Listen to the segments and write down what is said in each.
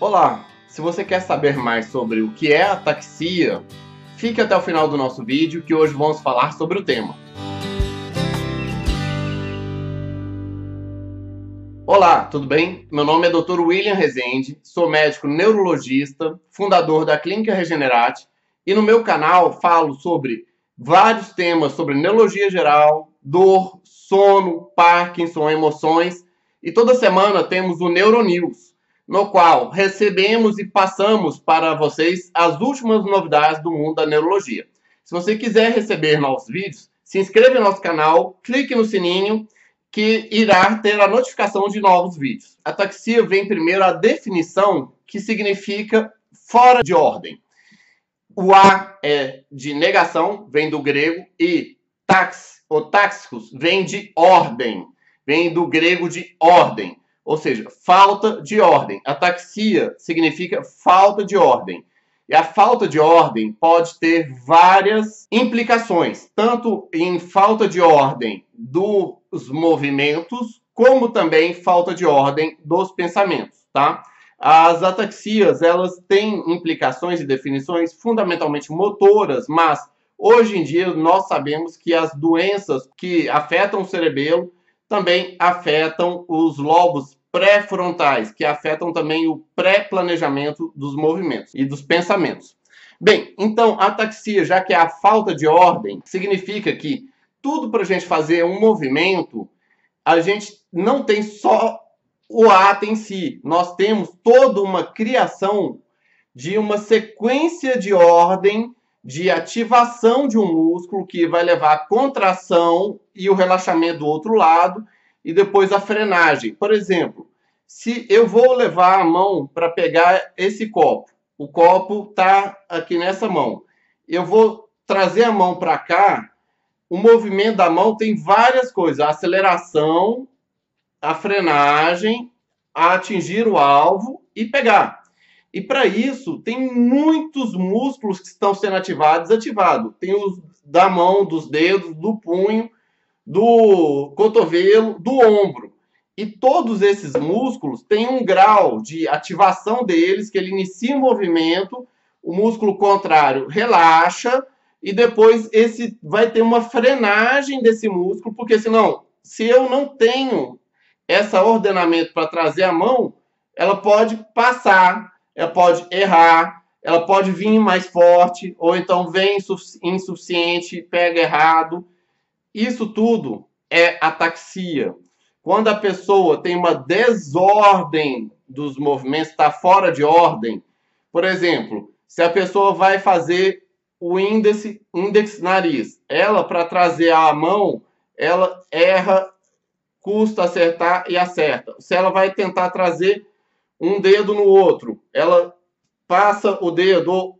Olá! Se você quer saber mais sobre o que é ataxia, fique até o final do nosso vídeo que hoje vamos falar sobre o tema. Olá, tudo bem? Meu nome é Dr. William Rezende, sou médico neurologista, fundador da Clínica Regenerate e no meu canal falo sobre vários temas sobre neurologia geral, dor, sono, Parkinson, emoções e toda semana temos o Neuronews no qual recebemos e passamos para vocês as últimas novidades do mundo da neurologia. Se você quiser receber novos vídeos, se inscreva no nosso canal, clique no sininho que irá ter a notificação de novos vídeos. A taxia vem primeiro a definição que significa fora de ordem. O A é de negação, vem do grego, e tax, ou táxicos, vem de ordem, vem do grego de ordem ou seja, falta de ordem. Ataxia significa falta de ordem. E a falta de ordem pode ter várias implicações, tanto em falta de ordem dos movimentos, como também falta de ordem dos pensamentos, tá? As ataxias, elas têm implicações e definições fundamentalmente motoras, mas hoje em dia nós sabemos que as doenças que afetam o cerebelo também afetam os lobos pré-frontais, que afetam também o pré-planejamento dos movimentos e dos pensamentos. Bem, então, ataxia, já que é a falta de ordem, significa que tudo para a gente fazer um movimento, a gente não tem só o ato em si, nós temos toda uma criação de uma sequência de ordem de ativação de um músculo que vai levar a contração e o relaxamento do outro lado e depois a frenagem. Por exemplo, se eu vou levar a mão para pegar esse copo, o copo está aqui nessa mão, eu vou trazer a mão para cá, o movimento da mão tem várias coisas: a aceleração, a frenagem, a atingir o alvo e pegar. E para isso, tem muitos músculos que estão sendo ativados, ativados. Tem os da mão, dos dedos, do punho, do cotovelo, do ombro. E todos esses músculos têm um grau de ativação deles, que ele inicia o movimento, o músculo contrário relaxa, e depois esse vai ter uma frenagem desse músculo, porque senão, se eu não tenho essa ordenamento para trazer a mão, ela pode passar, ela pode errar, ela pode vir mais forte, ou então vem insuficiente, pega errado. Isso tudo é ataxia. Quando a pessoa tem uma desordem dos movimentos, está fora de ordem, por exemplo, se a pessoa vai fazer o índice, índice nariz, ela para trazer a mão, ela erra, custa acertar e acerta. Se ela vai tentar trazer um dedo no outro, ela passa o dedo,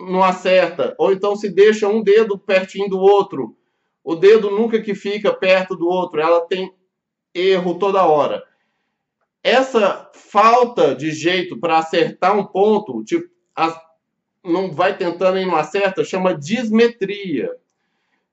não acerta, ou então se deixa um dedo pertinho do outro, o dedo nunca que fica perto do outro, ela tem erro toda hora. Essa falta de jeito para acertar um ponto, tipo, as, não vai tentando e não acerta, chama dismetria.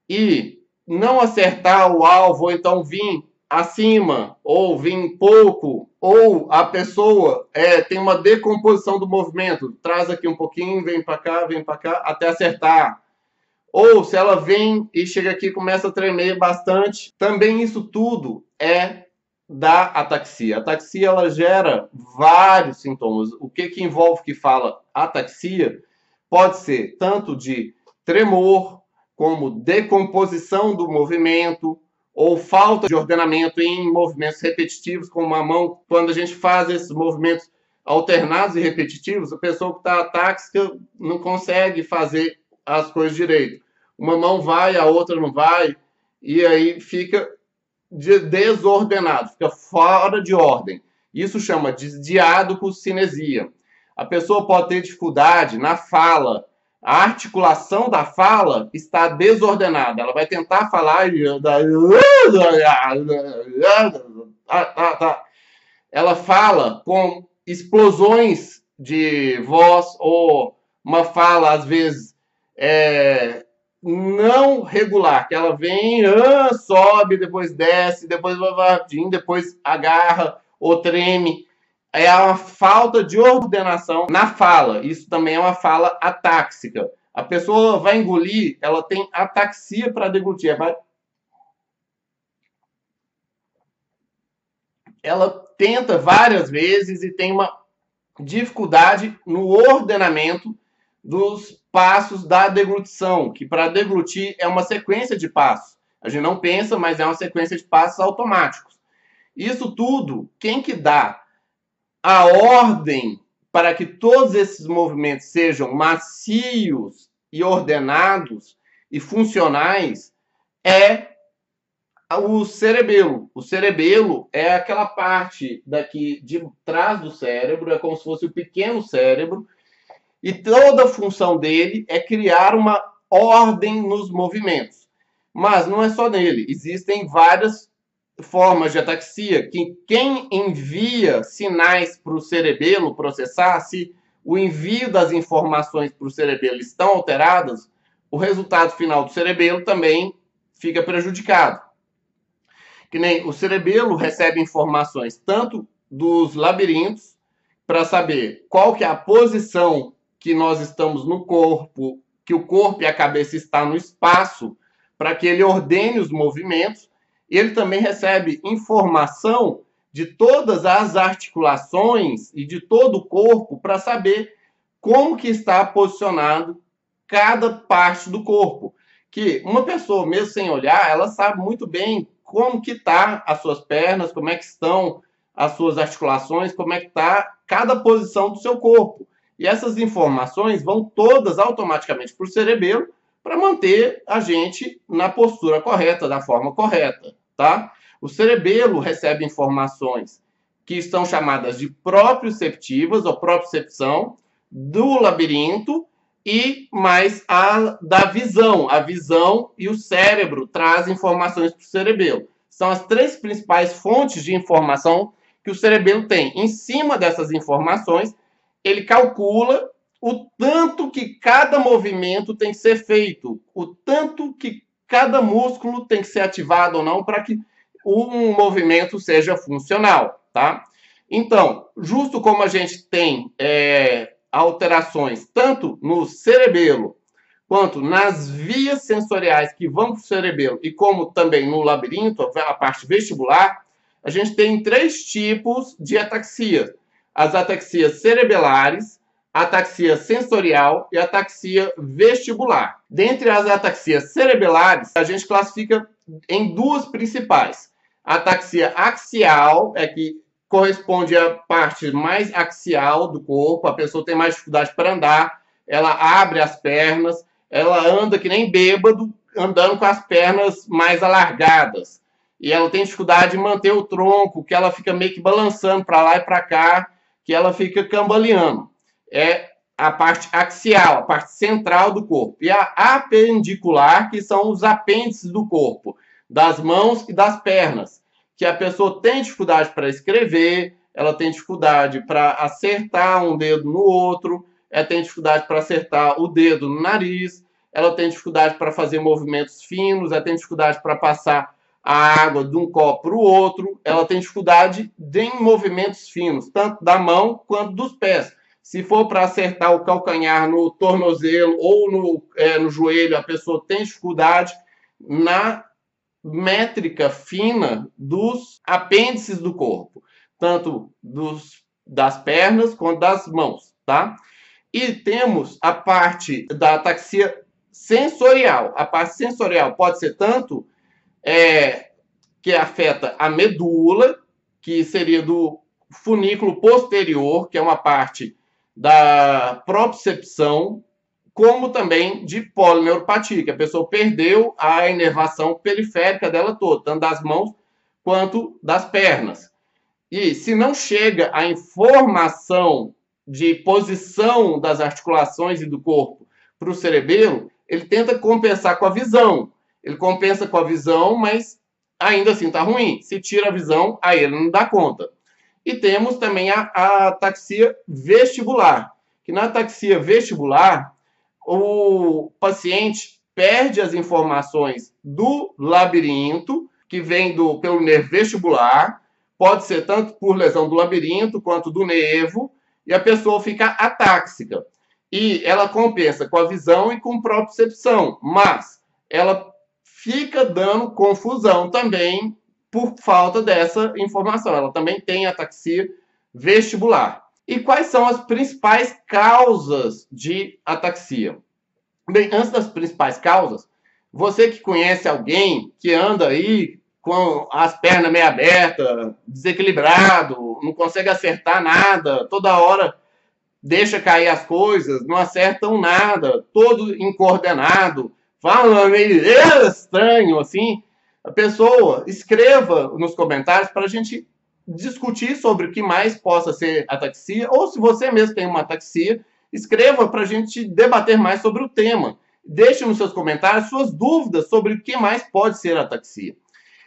E não acertar o alvo, ou então vir acima, ou vir pouco, ou a pessoa é, tem uma decomposição do movimento, traz aqui um pouquinho, vem para cá, vem para cá, até acertar ou se ela vem e chega aqui e começa a tremer bastante, também isso tudo é da ataxia. A ataxia ela gera vários sintomas. O que que envolve que fala ataxia pode ser tanto de tremor, como decomposição do movimento, ou falta de ordenamento em movimentos repetitivos, como a mão, quando a gente faz esses movimentos alternados e repetitivos, a pessoa que está atáxica não consegue fazer as coisas direito. Uma mão vai, a outra não vai, e aí fica desordenado, fica fora de ordem. Isso chama de diadococinesia. A pessoa pode ter dificuldade na fala, a articulação da fala está desordenada. Ela vai tentar falar e ela fala com explosões de voz ou uma fala às vezes é, não regular, que ela vem, ah, sobe, depois desce, depois vai depois agarra ou treme. é a falta de ordenação na fala. Isso também é uma fala atáxica. A pessoa vai engolir, ela tem ataxia para deglutir. Vai... Ela tenta várias vezes e tem uma dificuldade no ordenamento dos passos da deglutição, que para deglutir é uma sequência de passos. A gente não pensa, mas é uma sequência de passos automáticos. Isso tudo, quem que dá a ordem para que todos esses movimentos sejam macios e ordenados e funcionais é o cerebelo. O cerebelo é aquela parte daqui de trás do cérebro, é como se fosse o pequeno cérebro, e toda a função dele é criar uma ordem nos movimentos. Mas não é só nele, existem várias formas de ataxia que quem envia sinais para o cerebelo processar, se o envio das informações para o cerebelo estão alteradas, o resultado final do cerebelo também fica prejudicado. Que nem o cerebelo recebe informações tanto dos labirintos para saber qual que é a posição que nós estamos no corpo, que o corpo e a cabeça está no espaço, para que ele ordene os movimentos. Ele também recebe informação de todas as articulações e de todo o corpo para saber como que está posicionado cada parte do corpo. Que uma pessoa, mesmo sem olhar, ela sabe muito bem como que tá as suas pernas, como é que estão as suas articulações, como é que está cada posição do seu corpo. E essas informações vão todas automaticamente para o cerebelo para manter a gente na postura correta, da forma correta, tá? O cerebelo recebe informações que estão chamadas de proprioceptivas ou propriocepção do labirinto e mais a da visão. A visão e o cérebro trazem informações para o cerebelo. São as três principais fontes de informação que o cerebelo tem. Em cima dessas informações, ele calcula o tanto que cada movimento tem que ser feito, o tanto que cada músculo tem que ser ativado ou não para que um movimento seja funcional, tá? Então, justo como a gente tem é, alterações tanto no cerebelo quanto nas vias sensoriais que vão para o cerebelo e como também no labirinto, a parte vestibular, a gente tem três tipos de ataxia as ataxias cerebelares, ataxia sensorial e ataxia vestibular. Dentre as ataxias cerebelares, a gente classifica em duas principais. A ataxia axial é que corresponde à parte mais axial do corpo, a pessoa tem mais dificuldade para andar, ela abre as pernas, ela anda que nem bêbado, andando com as pernas mais alargadas. E ela tem dificuldade de manter o tronco, que ela fica meio que balançando para lá e para cá, que ela fica cambaleando. É a parte axial, a parte central do corpo. E a apendicular, que são os apêndices do corpo, das mãos e das pernas. Que a pessoa tem dificuldade para escrever, ela tem dificuldade para acertar um dedo no outro, ela tem dificuldade para acertar o dedo no nariz, ela tem dificuldade para fazer movimentos finos, ela tem dificuldade para passar a água de um copo para o outro, ela tem dificuldade em movimentos finos, tanto da mão quanto dos pés. Se for para acertar o calcanhar no tornozelo ou no, é, no joelho, a pessoa tem dificuldade na métrica fina dos apêndices do corpo, tanto dos, das pernas quanto das mãos, tá? E temos a parte da ataxia sensorial. A parte sensorial pode ser tanto é, que afeta a medula, que seria do funículo posterior, que é uma parte da propriocepção, como também de polineuropatia, que a pessoa perdeu a inervação periférica dela toda, tanto das mãos quanto das pernas. E se não chega a informação de posição das articulações e do corpo para o cerebelo, ele tenta compensar com a visão. Ele compensa com a visão, mas ainda assim está ruim. Se tira a visão, aí ele não dá conta. E temos também a, a ataxia vestibular, que na ataxia vestibular, o paciente perde as informações do labirinto, que vem do, pelo nervo vestibular, pode ser tanto por lesão do labirinto quanto do nevo, e a pessoa fica atáxica. E ela compensa com a visão e com propriocepção, mas ela fica dando confusão também por falta dessa informação. Ela também tem ataxia vestibular. E quais são as principais causas de ataxia? Bem, antes das principais causas, você que conhece alguém que anda aí com as pernas meio abertas, desequilibrado, não consegue acertar nada, toda hora deixa cair as coisas, não acertam nada, todo incoordenado, falando meio estranho assim, a pessoa escreva nos comentários para a gente discutir sobre o que mais possa ser ataxia, ou se você mesmo tem uma ataxia, escreva para a gente debater mais sobre o tema. Deixe nos seus comentários suas dúvidas sobre o que mais pode ser ataxia.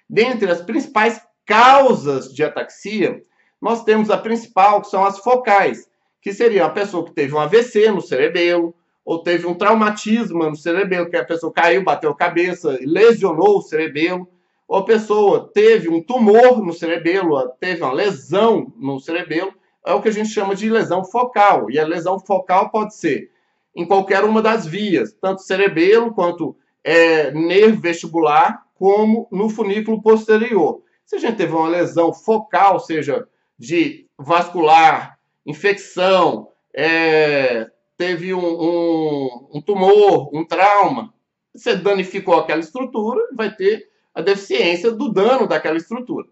Dentre as principais causas de ataxia, nós temos a principal, que são as focais, que seria a pessoa que teve um AVC no cerebelo, ou teve um traumatismo no cerebelo, que a pessoa caiu, bateu a cabeça lesionou o cerebelo, ou a pessoa teve um tumor no cerebelo, teve uma lesão no cerebelo, é o que a gente chama de lesão focal. E a lesão focal pode ser em qualquer uma das vias, tanto cerebelo quanto é, nervo vestibular, como no funículo posterior. Se a gente teve uma lesão focal, seja de vascular, infecção, é, teve um, um, um tumor, um trauma, você danificou aquela estrutura, vai ter a deficiência do dano daquela estrutura.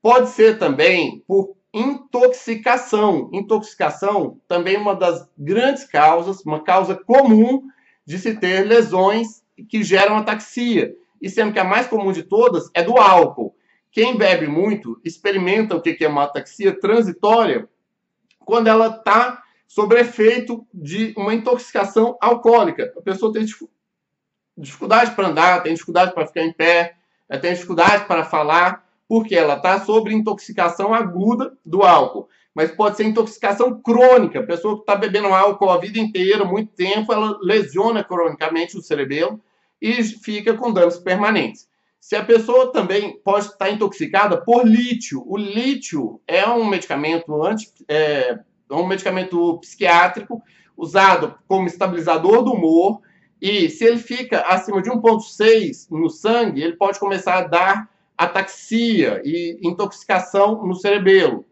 Pode ser também por intoxicação. Intoxicação também é uma das grandes causas, uma causa comum de se ter lesões que geram ataxia. E sendo que a mais comum de todas é do álcool. Quem bebe muito experimenta o que é uma ataxia transitória quando ela está sobre efeito de uma intoxicação alcoólica. A pessoa tem dificuldade para andar, tem dificuldade para ficar em pé, tem dificuldade para falar, porque ela está sobre intoxicação aguda do álcool. Mas pode ser intoxicação crônica. A pessoa que está bebendo álcool a vida inteira, muito tempo, ela lesiona cronicamente o cerebelo e fica com danos permanentes. Se a pessoa também pode estar intoxicada por lítio. O lítio é um medicamento anti, é, é um medicamento psiquiátrico usado como estabilizador do humor e se ele fica acima de 1,6 no sangue, ele pode começar a dar ataxia e intoxicação no cerebelo.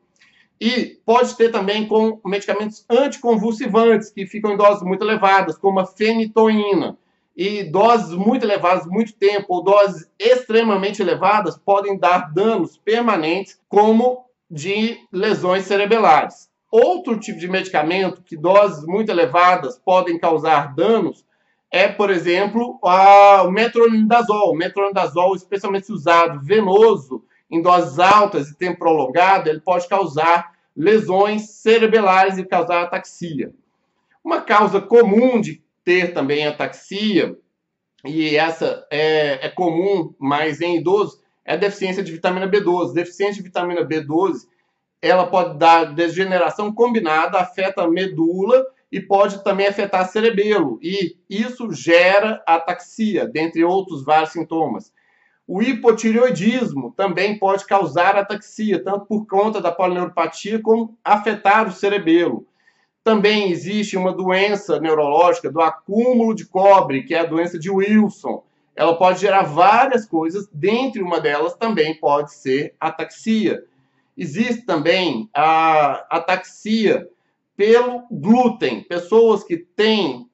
E pode ter também com medicamentos anticonvulsivantes, que ficam em doses muito elevadas, como a fenitoína. E doses muito elevadas, muito tempo, ou doses extremamente elevadas, podem dar danos permanentes, como de lesões cerebelares. Outro tipo de medicamento que doses muito elevadas podem causar danos é, por exemplo, a, o metronidazol. O metronidazol, especialmente usado venoso em doses altas e tempo prolongado, ele pode causar lesões cerebelares e causar ataxia. Uma causa comum de ter também ataxia, e essa é, é comum, mas em idosos, é a deficiência de vitamina B12. Deficiência de vitamina B12 ela pode dar degeneração combinada, afeta a medula e pode também afetar cerebelo. E isso gera ataxia, dentre outros vários sintomas. O hipotireoidismo também pode causar ataxia, tanto por conta da polineuropatia como afetar o cerebelo. Também existe uma doença neurológica do acúmulo de cobre, que é a doença de Wilson. Ela pode gerar várias coisas, dentre uma delas também pode ser ataxia. Existe também a ataxia pelo glúten. Pessoas que têm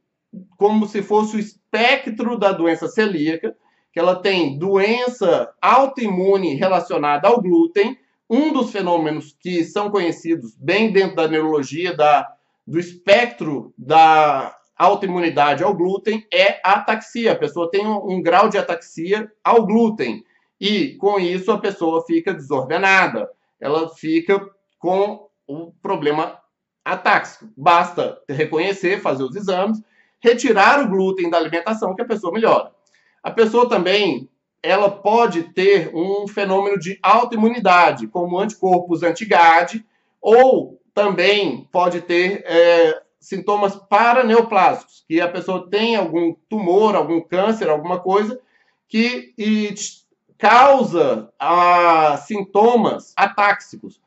como se fosse o espectro da doença celíaca, que ela tem doença autoimune relacionada ao glúten. Um dos fenômenos que são conhecidos bem dentro da neurologia da, do espectro da autoimunidade ao glúten é a ataxia. A pessoa tem um, um grau de ataxia ao glúten e com isso a pessoa fica desordenada ela fica com o problema atáxico. Basta reconhecer, fazer os exames, retirar o glúten da alimentação que a pessoa melhora. A pessoa também ela pode ter um fenômeno de autoimunidade, como anticorpos anti-GAD, ou também pode ter é, sintomas paraneoplásicos, que a pessoa tem algum tumor, algum câncer, alguma coisa, que e causa ah, sintomas atáxicos.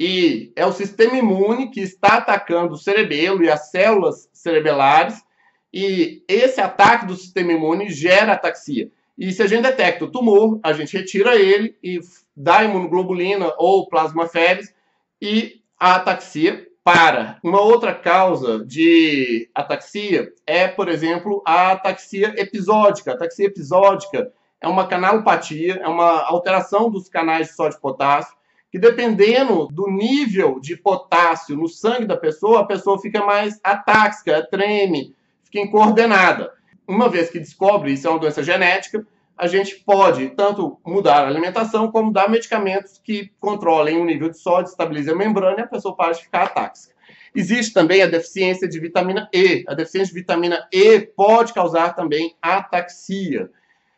E é o sistema imune que está atacando o cerebelo e as células cerebelares, e esse ataque do sistema imune gera ataxia. E se a gente detecta o tumor, a gente retira ele e dá imunoglobulina ou plasmaféres e a ataxia para. Uma outra causa de ataxia é, por exemplo, a ataxia episódica. A ataxia episódica é uma canalopatia, é uma alteração dos canais de sódio e potássio, que dependendo do nível de potássio no sangue da pessoa, a pessoa fica mais atáxica, treme, fica incoordenada. Uma vez que descobre isso é uma doença genética, a gente pode tanto mudar a alimentação como dar medicamentos que controlem o nível de sódio, estabilizem a membrana e a pessoa para de ficar atáxica. Existe também a deficiência de vitamina E. A deficiência de vitamina E pode causar também ataxia.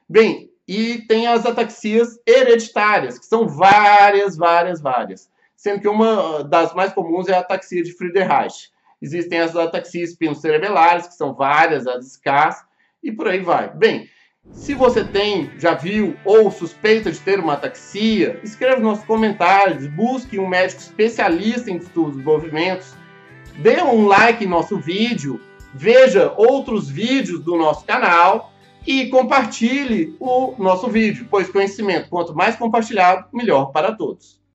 Bem, e tem as ataxias hereditárias, que são várias, várias, várias. Sendo que uma das mais comuns é a ataxia de Friedreich. Existem as ataxias espinocerebelares, que são várias, as SCAS, e por aí vai. Bem, se você tem, já viu ou suspeita de ter uma ataxia, escreva nos comentários, busque um médico especialista em estudos de movimentos, dê um like em nosso vídeo, veja outros vídeos do nosso canal e compartilhe o nosso vídeo, pois conhecimento, quanto mais compartilhado, melhor para todos.